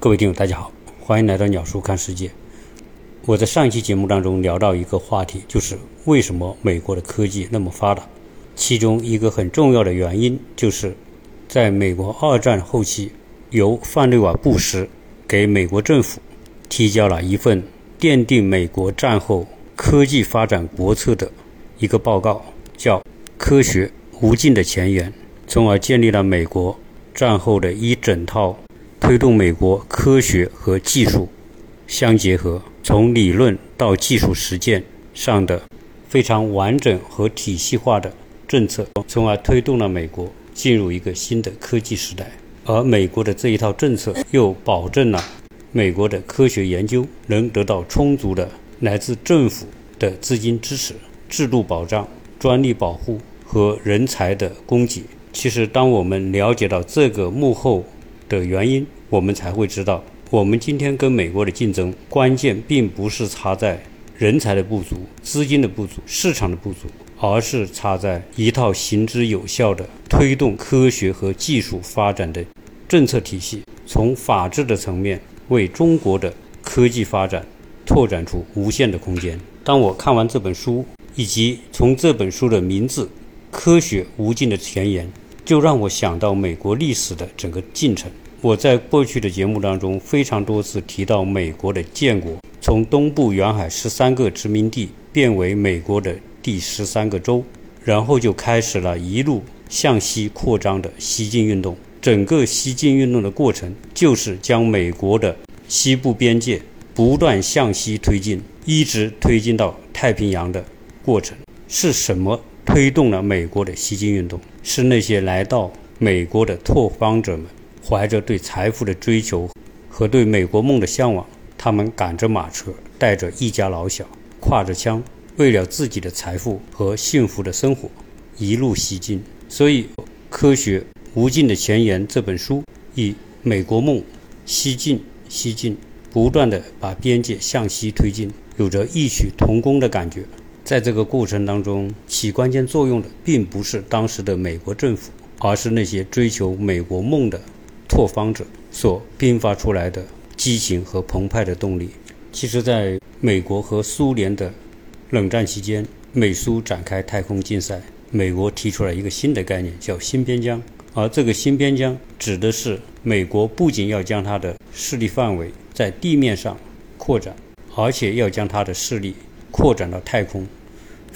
各位听友，大家好，欢迎来到鸟叔看世界。我在上一期节目当中聊到一个话题，就是为什么美国的科技那么发达？其中一个很重要的原因，就是在美国二战后期，由范内瓦·布什给美国政府提交了一份奠定美国战后科技发展国策的一个报告，叫《科学无尽的前沿》，从而建立了美国战后的一整套推动美国科学和技术相结合。从理论到技术实践上的非常完整和体系化的政策，从而推动了美国进入一个新的科技时代。而美国的这一套政策又保证了美国的科学研究能得到充足的来自政府的资金支持、制度保障、专利保护和人才的供给。其实，当我们了解到这个幕后的原因，我们才会知道。我们今天跟美国的竞争，关键并不是差在人才的不足、资金的不足、市场的不足，而是差在一套行之有效的推动科学和技术发展的政策体系。从法治的层面，为中国的科技发展拓展出无限的空间。当我看完这本书，以及从这本书的名字《科学无尽的前沿》，就让我想到美国历史的整个进程。我在过去的节目当中非常多次提到美国的建国，从东部沿海十三个殖民地变为美国的第十三个州，然后就开始了一路向西扩张的西进运动。整个西进运动的过程就是将美国的西部边界不断向西推进，一直推进到太平洋的过程。是什么推动了美国的西进运动？是那些来到美国的拓荒者们。怀着对财富的追求和对美国梦的向往，他们赶着马车，带着一家老小，挎着枪，为了自己的财富和幸福的生活，一路西进。所以，《科学无尽的前沿》这本书以美国梦西进、西进，不断的把边界向西推进，有着异曲同工的感觉。在这个过程当中，起关键作用的并不是当时的美国政府，而是那些追求美国梦的。拓荒者所迸发出来的激情和澎湃的动力，其实，在美国和苏联的冷战期间，美苏展开太空竞赛，美国提出了一个新的概念，叫新边疆。而这个新边疆指的是美国不仅要将它的势力范围在地面上扩展，而且要将它的势力扩展到太空。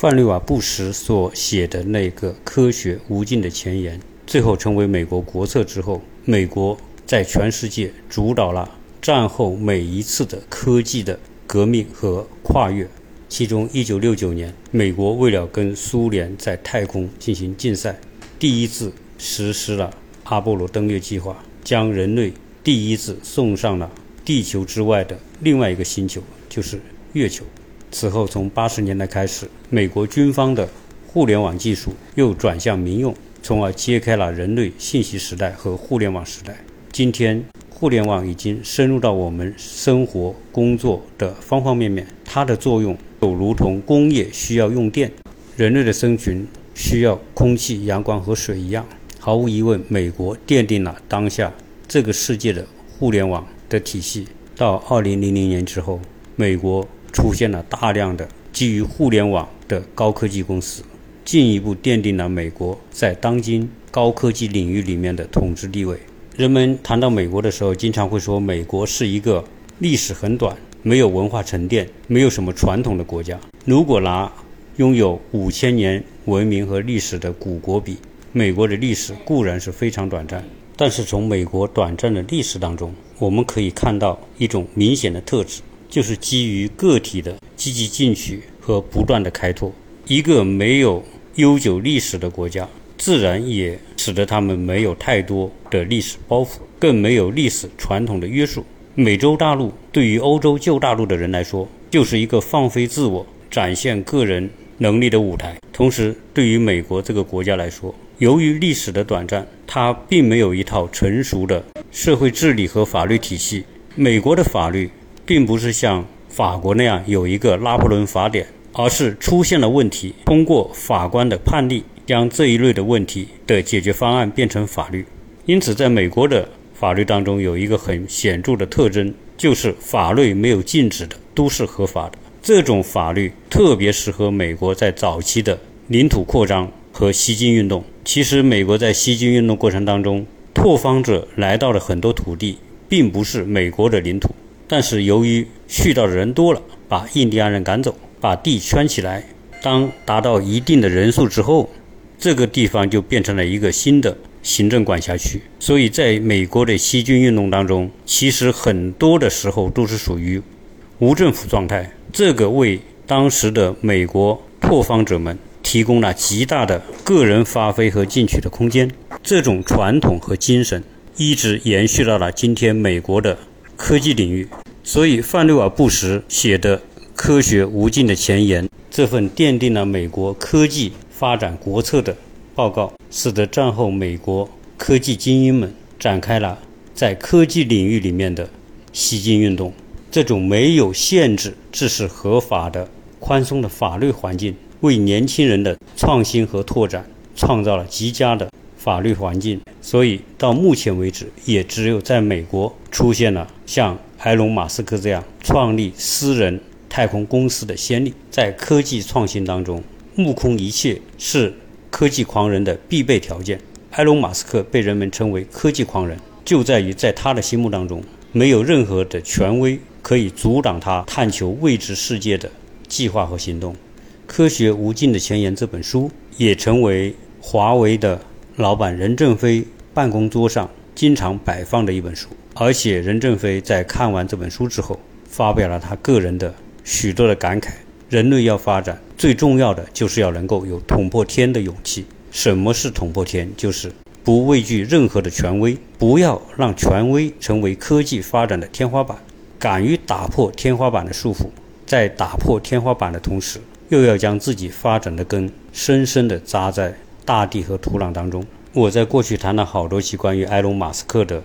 范内瓦·布什所写的那个科学无尽的前沿，最后成为美国国策之后。美国在全世界主导了战后每一次的科技的革命和跨越。其中，1969年，美国为了跟苏联在太空进行竞赛，第一次实施了阿波罗登月计划，将人类第一次送上了地球之外的另外一个星球，就是月球。此后，从80年代开始，美国军方的互联网技术又转向民用。从而揭开了人类信息时代和互联网时代。今天，互联网已经深入到我们生活、工作的方方面面。它的作用就如同工业需要用电，人类的生存需要空气、阳光和水一样。毫无疑问，美国奠定了当下这个世界的互联网的体系。到2000年之后，美国出现了大量的基于互联网的高科技公司。进一步奠定了美国在当今高科技领域里面的统治地位。人们谈到美国的时候，经常会说美国是一个历史很短、没有文化沉淀、没有什么传统的国家。如果拿拥有五千年文明和历史的古国比，美国的历史固然是非常短暂。但是从美国短暂的历史当中，我们可以看到一种明显的特质，就是基于个体的积极进取和不断的开拓。一个没有悠久历史的国家，自然也使得他们没有太多的历史包袱，更没有历史传统的约束。美洲大陆对于欧洲旧大陆的人来说，就是一个放飞自我、展现个人能力的舞台。同时，对于美国这个国家来说，由于历史的短暂，它并没有一套成熟的社会治理和法律体系。美国的法律并不是像法国那样有一个拿破仑法典。而是出现了问题，通过法官的判例，将这一类的问题的解决方案变成法律。因此，在美国的法律当中有一个很显著的特征，就是法律没有禁止的都是合法的。这种法律特别适合美国在早期的领土扩张和西进运动。其实，美国在西进运动过程当中，拓荒者来到了很多土地，并不是美国的领土，但是由于去到的人多了，把印第安人赶走，把地圈起来。当达到一定的人数之后，这个地方就变成了一个新的行政管辖区。所以，在美国的西军运动当中，其实很多的时候都是属于无政府状态。这个为当时的美国拓荒者们提供了极大的个人发挥和进取的空间。这种传统和精神一直延续到了今天美国的科技领域。所以，范瑞尔·布什写的《科学无尽的前沿》。这份奠定了美国科技发展国策的报告，使得战后美国科技精英们展开了在科技领域里面的西进运动。这种没有限制、只是合法的宽松的法律环境，为年轻人的创新和拓展创造了极佳的法律环境。所以到目前为止，也只有在美国出现了像埃隆·马斯克这样创立私人。太空公司的先例，在科技创新当中，目空一切是科技狂人的必备条件。埃隆·马斯克被人们称为科技狂人，就在于在他的心目当中，没有任何的权威可以阻挡他探求未知世界的计划和行动。《科学无尽的前沿》这本书也成为华为的老板任正非办公桌上经常摆放的一本书。而且，任正非在看完这本书之后，发表了他个人的。许多的感慨，人类要发展，最重要的就是要能够有捅破天的勇气。什么是捅破天？就是不畏惧任何的权威，不要让权威成为科技发展的天花板，敢于打破天花板的束缚，在打破天花板的同时，又要将自己发展的根深深地扎在大地和土壤当中。我在过去谈了好多期关于埃隆·马斯克的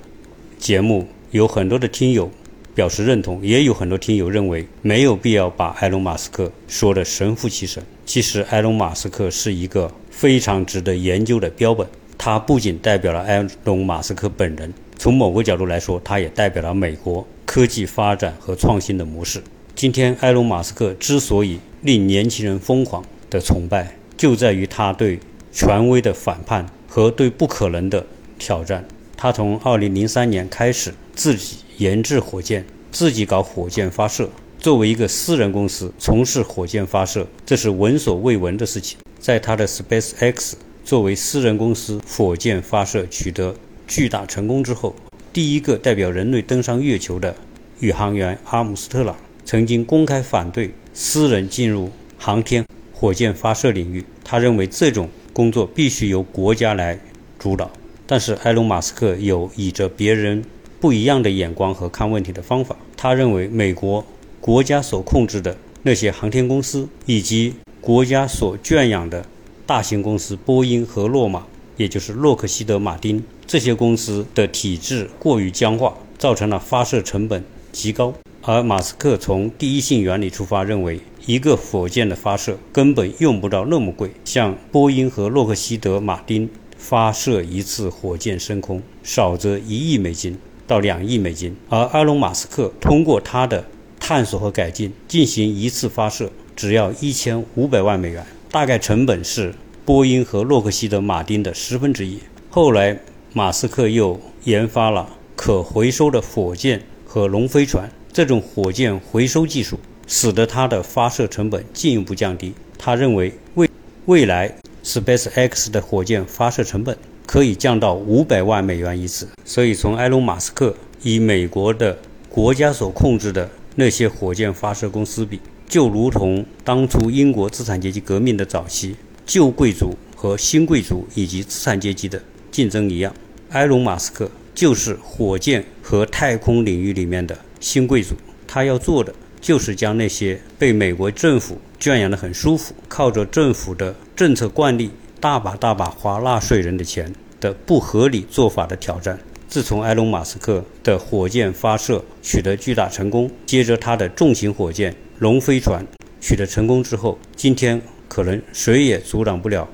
节目，有很多的听友。表示认同，也有很多听友认为没有必要把埃隆·马斯克说的神乎其神。其实，埃隆·马斯克是一个非常值得研究的标本。他不仅代表了埃隆·马斯克本人，从某个角度来说，他也代表了美国科技发展和创新的模式。今天，埃隆·马斯克之所以令年轻人疯狂的崇拜，就在于他对权威的反叛和对不可能的挑战。他从2003年开始自己。研制火箭，自己搞火箭发射。作为一个私人公司从事火箭发射，这是闻所未闻的事情。在他的 SpaceX 作为私人公司火箭发射取得巨大成功之后，第一个代表人类登上月球的宇航员阿姆斯特朗曾经公开反对私人进入航天火箭发射领域。他认为这种工作必须由国家来主导。但是埃隆·马斯克有倚着别人。不一样的眼光和看问题的方法。他认为，美国国家所控制的那些航天公司，以及国家所圈养的大型公司波音和洛马，也就是洛克希德马丁这些公司的体制过于僵化，造成了发射成本极高。而马斯克从第一性原理出发，认为一个火箭的发射根本用不到那么贵，像波音和洛克希德马丁发射一次火箭升空，少则一亿美金。到两亿美金，而埃隆·马斯克通过他的探索和改进，进行一次发射只要一千五百万美元，大概成本是波音和洛克希德马丁的十分之一。后来，马斯克又研发了可回收的火箭和龙飞船，这种火箭回收技术使得它的发射成本进一步降低。他认为，未未来 SpaceX 的火箭发射成本。可以降到五百万美元一次，所以从埃隆·马斯克以美国的国家所控制的那些火箭发射公司比，就如同当初英国资产阶级革命的早期旧贵族和新贵族以及资产阶级的竞争一样，埃隆·马斯克就是火箭和太空领域里面的新贵族，他要做的就是将那些被美国政府圈养得很舒服，靠着政府的政策惯例。大把大把花纳税人的钱的不合理做法的挑战。自从埃隆·马斯克的火箭发射取得巨大成功，接着他的重型火箭龙飞船取得成功之后，今天可能谁也阻挡不了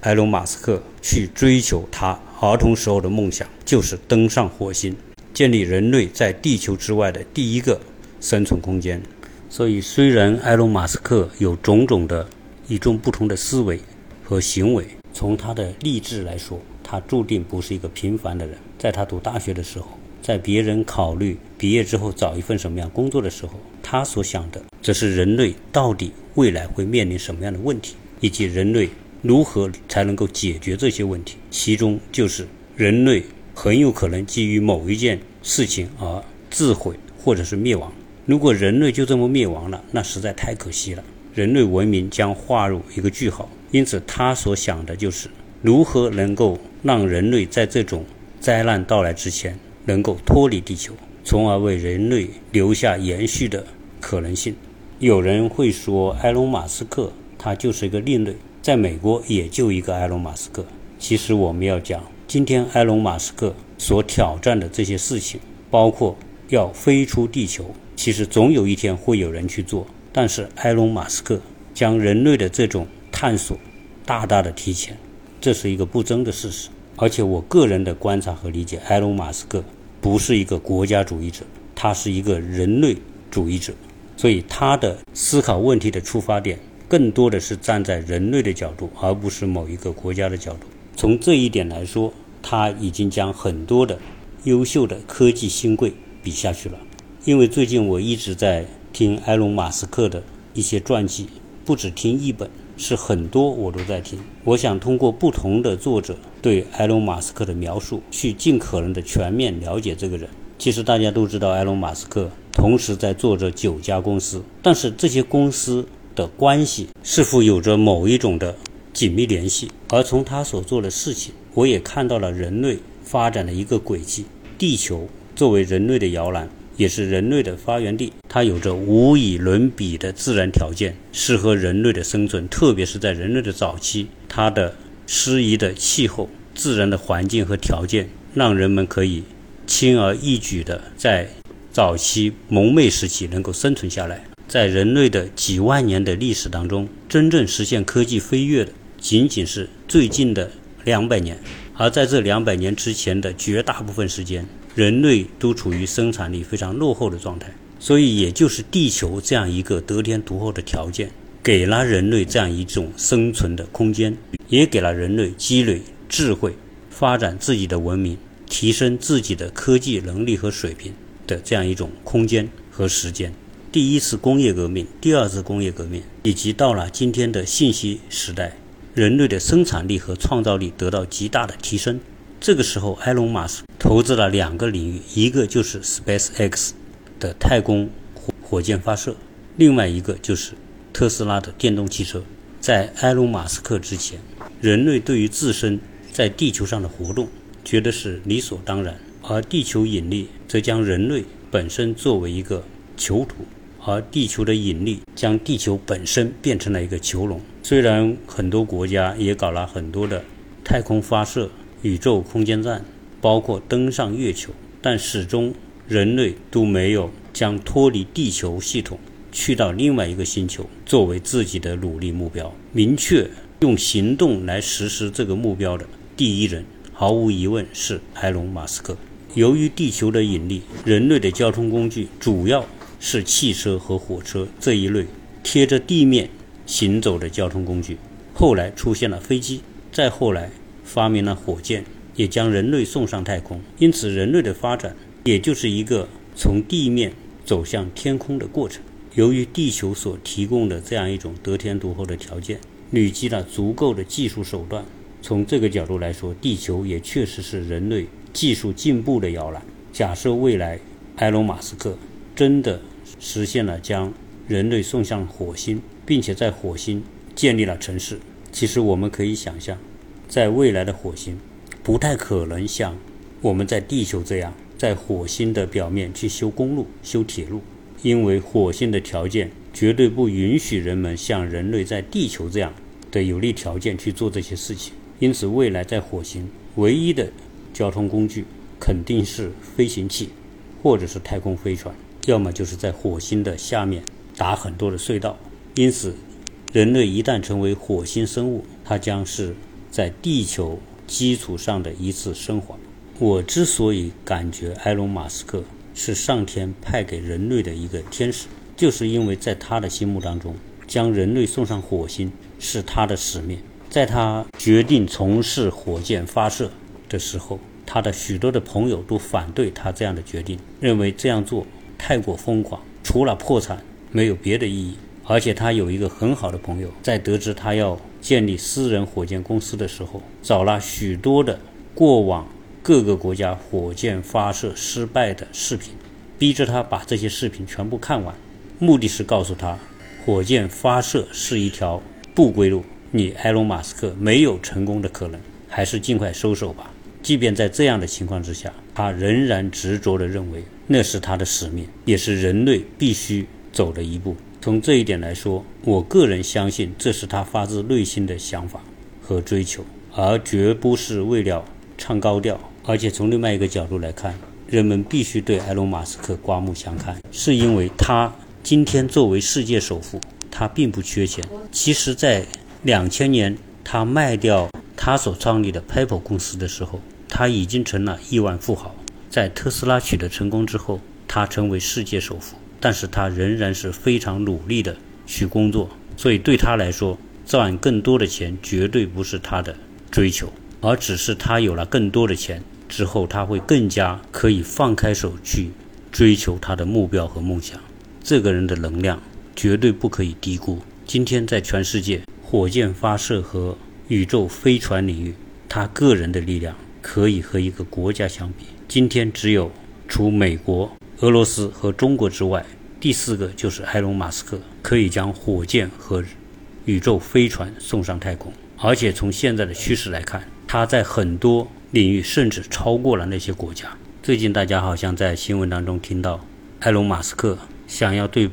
埃隆·马斯克去追求他儿童时候的梦想就是登上火星，建立人类在地球之外的第一个生存空间。所以，虽然埃隆·马斯克有种种的与众不同的思维和行为，从他的励志来说，他注定不是一个平凡的人。在他读大学的时候，在别人考虑毕业之后找一份什么样工作的时候，他所想的则是人类到底未来会面临什么样的问题，以及人类。如何才能够解决这些问题？其中就是人类很有可能基于某一件事情而自毁或者是灭亡。如果人类就这么灭亡了，那实在太可惜了，人类文明将划入一个句号。因此，他所想的就是如何能够让人类在这种灾难到来之前能够脱离地球，从而为人类留下延续的可能性。有人会说，埃隆·马斯克他就是一个另类。在美国也就一个埃隆·马斯克。其实我们要讲，今天埃隆·马斯克所挑战的这些事情，包括要飞出地球，其实总有一天会有人去做。但是埃隆·马斯克将人类的这种探索大大的提前，这是一个不争的事实。而且我个人的观察和理解，埃隆·马斯克不是一个国家主义者，他是一个人类主义者，所以他的思考问题的出发点。更多的是站在人类的角度，而不是某一个国家的角度。从这一点来说，他已经将很多的优秀的科技新贵比下去了。因为最近我一直在听埃隆·马斯克的一些传记，不止听一本，是很多我都在听。我想通过不同的作者对埃隆·马斯克的描述，去尽可能的全面了解这个人。其实大家都知道，埃隆·马斯克同时在做着九家公司，但是这些公司。的关系是否有着某一种的紧密联系？而从他所做的事情，我也看到了人类发展的一个轨迹。地球作为人类的摇篮，也是人类的发源地，它有着无以伦比的自然条件，适合人类的生存。特别是在人类的早期，它的适宜的气候、自然的环境和条件，让人们可以轻而易举地在早期蒙昧时期能够生存下来。在人类的几万年的历史当中，真正实现科技飞跃的仅仅是最近的两百年，而在这两百年之前的绝大部分时间，人类都处于生产力非常落后的状态。所以，也就是地球这样一个得天独厚的条件，给了人类这样一种生存的空间，也给了人类积累智慧、发展自己的文明、提升自己的科技能力和水平的这样一种空间和时间。第一次工业革命、第二次工业革命，以及到了今天的信息时代，人类的生产力和创造力得到极大的提升。这个时候，埃隆·马斯投资了两个领域，一个就是 SpaceX 的太空火火箭发射，另外一个就是特斯拉的电动汽车。在埃隆·马斯克之前，人类对于自身在地球上的活动觉得是理所当然，而地球引力则将人类本身作为一个囚徒。而地球的引力将地球本身变成了一个囚笼。虽然很多国家也搞了很多的太空发射、宇宙空间站，包括登上月球，但始终人类都没有将脱离地球系统去到另外一个星球作为自己的努力目标。明确用行动来实施这个目标的第一人，毫无疑问是埃隆·马斯克。由于地球的引力，人类的交通工具主要。是汽车和火车这一类贴着地面行走的交通工具。后来出现了飞机，再后来发明了火箭，也将人类送上太空。因此，人类的发展也就是一个从地面走向天空的过程。由于地球所提供的这样一种得天独厚的条件，累积了足够的技术手段。从这个角度来说，地球也确实是人类技术进步的摇篮。假设未来埃隆·马斯克。真的实现了将人类送向火星，并且在火星建立了城市。其实我们可以想象，在未来的火星，不太可能像我们在地球这样，在火星的表面去修公路、修铁路，因为火星的条件绝对不允许人们像人类在地球这样的有利条件去做这些事情。因此，未来在火星唯一的交通工具肯定是飞行器，或者是太空飞船。要么就是在火星的下面打很多的隧道，因此，人类一旦成为火星生物，它将是在地球基础上的一次升华。我之所以感觉埃隆·马斯克是上天派给人类的一个天使，就是因为在他的心目当中，将人类送上火星是他的使命。在他决定从事火箭发射的时候，他的许多的朋友都反对他这样的决定，认为这样做太过疯狂，除了破产没有别的意义。而且他有一个很好的朋友，在得知他要建立私人火箭公司的时候，找了许多的过往。各个国家火箭发射失败的视频，逼着他把这些视频全部看完，目的是告诉他，火箭发射是一条不归路，你埃隆·马斯克没有成功的可能，还是尽快收手吧。即便在这样的情况之下，他仍然执着地认为那是他的使命，也是人类必须走的一步。从这一点来说，我个人相信这是他发自内心的想法和追求，而绝不是为了唱高调。而且从另外一个角度来看，人们必须对埃隆·马斯克刮目相看，是因为他今天作为世界首富，他并不缺钱。其实，在两千年他卖掉他所创立的 PayPal 公司的时候，他已经成了亿万富豪。在特斯拉取得成功之后，他成为世界首富，但是他仍然是非常努力的去工作。所以对他来说，赚更多的钱绝对不是他的追求，而只是他有了更多的钱。之后，他会更加可以放开手去追求他的目标和梦想。这个人的能量绝对不可以低估。今天，在全世界火箭发射和宇宙飞船领域，他个人的力量可以和一个国家相比。今天，只有除美国、俄罗斯和中国之外，第四个就是埃隆·马斯克，可以将火箭和宇宙飞船送上太空。而且，从现在的趋势来看，他在很多。领域甚至超过了那些国家。最近大家好像在新闻当中听到，埃隆·马斯克想要对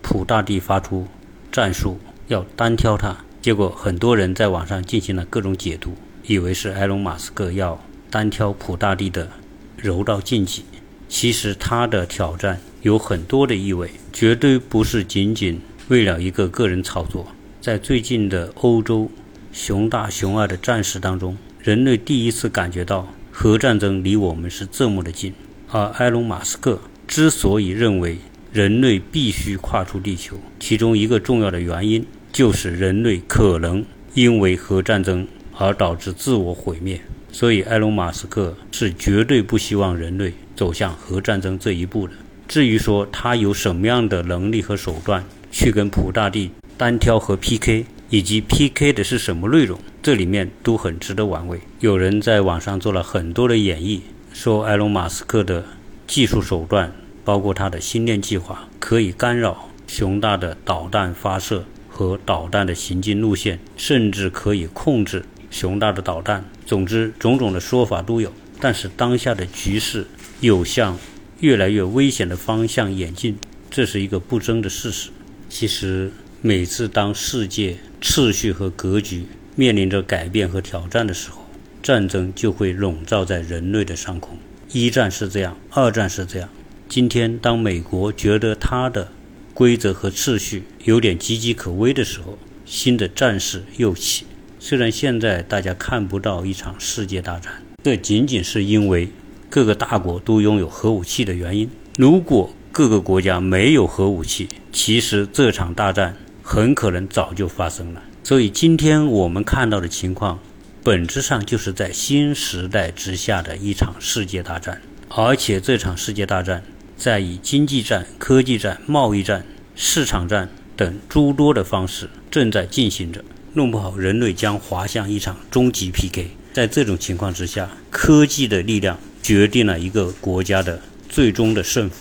普大帝发出战术，要单挑他。结果很多人在网上进行了各种解读，以为是埃隆·马斯克要单挑普大帝的柔道竞技。其实他的挑战有很多的意味，绝对不是仅仅为了一个个人炒作。在最近的欧洲熊大熊二的战事当中。人类第一次感觉到核战争离我们是这么的近，而埃隆·马斯克之所以认为人类必须跨出地球，其中一个重要的原因就是人类可能因为核战争而导致自我毁灭。所以，埃隆·马斯克是绝对不希望人类走向核战争这一步的。至于说他有什么样的能力和手段去跟普大帝单挑和 PK，以及 PK 的是什么内容？这里面都很值得玩味。有人在网上做了很多的演绎，说埃隆·马斯克的技术手段，包括他的星链计划，可以干扰熊大的导弹发射和导弹的行进路线，甚至可以控制熊大的导弹。总之，种种的说法都有。但是当下的局势有向越来越危险的方向演进，这是一个不争的事实。其实，每次当世界秩序和格局，面临着改变和挑战的时候，战争就会笼罩在人类的上空。一战是这样，二战是这样。今天，当美国觉得它的规则和秩序有点岌岌可危的时候，新的战事又起。虽然现在大家看不到一场世界大战，这仅仅是因为各个大国都拥有核武器的原因。如果各个国家没有核武器，其实这场大战很可能早就发生了。所以今天我们看到的情况，本质上就是在新时代之下的一场世界大战，而且这场世界大战在以经济战、科技战、贸易战、市场战等诸多的方式正在进行着，弄不好人类将滑向一场终极 PK。在这种情况之下，科技的力量决定了一个国家的最终的胜负。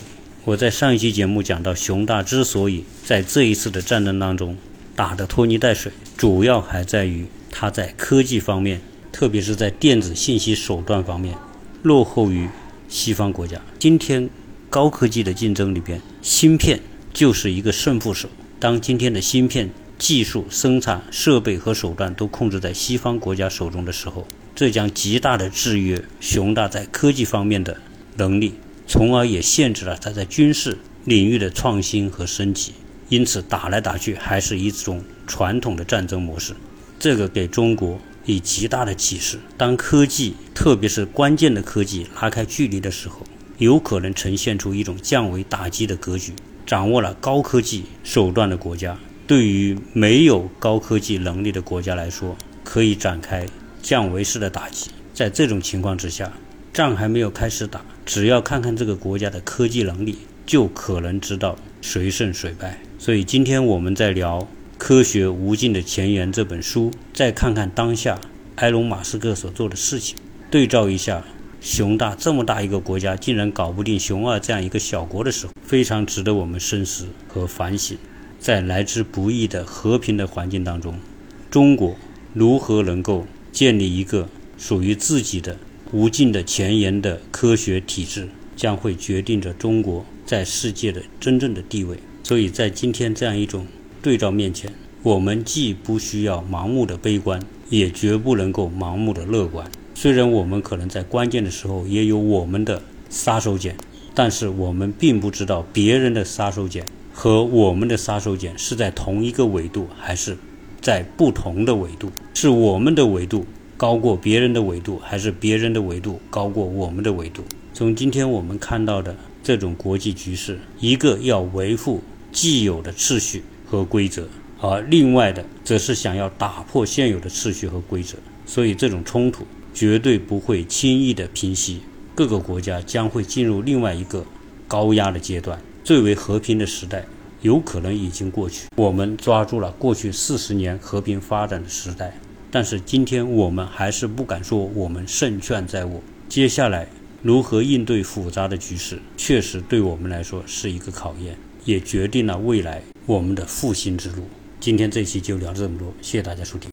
我在上一期节目讲到，熊大之所以在这一次的战争当中，打得拖泥带水，主要还在于它在科技方面，特别是在电子信息手段方面，落后于西方国家。今天高科技的竞争里边，芯片就是一个胜负手。当今天的芯片技术、生产设备和手段都控制在西方国家手中的时候，这将极大的制约熊大在科技方面的能力，从而也限制了它在军事领域的创新和升级。因此，打来打去还是一种传统的战争模式，这个给中国以极大的启示。当科技，特别是关键的科技拉开距离的时候，有可能呈现出一种降维打击的格局。掌握了高科技手段的国家，对于没有高科技能力的国家来说，可以展开降维式的打击。在这种情况之下，仗还没有开始打，只要看看这个国家的科技能力，就可能知道谁胜谁败。所以今天我们在聊《科学无尽的前沿》这本书，再看看当下埃隆·马斯克所做的事情，对照一下。熊大这么大一个国家，竟然搞不定熊二这样一个小国的时候，非常值得我们深思和反省。在来之不易的和平的环境当中，中国如何能够建立一个属于自己的无尽的前沿的科学体制，将会决定着中国在世界的真正的地位。所以在今天这样一种对照面前，我们既不需要盲目的悲观，也绝不能够盲目的乐观。虽然我们可能在关键的时候也有我们的杀手锏，但是我们并不知道别人的杀手锏和我们的杀手锏是在同一个纬度，还是在不同的维度。是我们的维度高过别人的维度，还是别人的维度高过我们的维度？从今天我们看到的这种国际局势，一个要维护既有的秩序和规则，而另外的则是想要打破现有的秩序和规则，所以这种冲突。绝对不会轻易的平息，各个国家将会进入另外一个高压的阶段。最为和平的时代有可能已经过去，我们抓住了过去四十年和平发展的时代，但是今天我们还是不敢说我们胜券在握。接下来如何应对复杂的局势，确实对我们来说是一个考验，也决定了未来我们的复兴之路。今天这期就聊这么多，谢谢大家收听。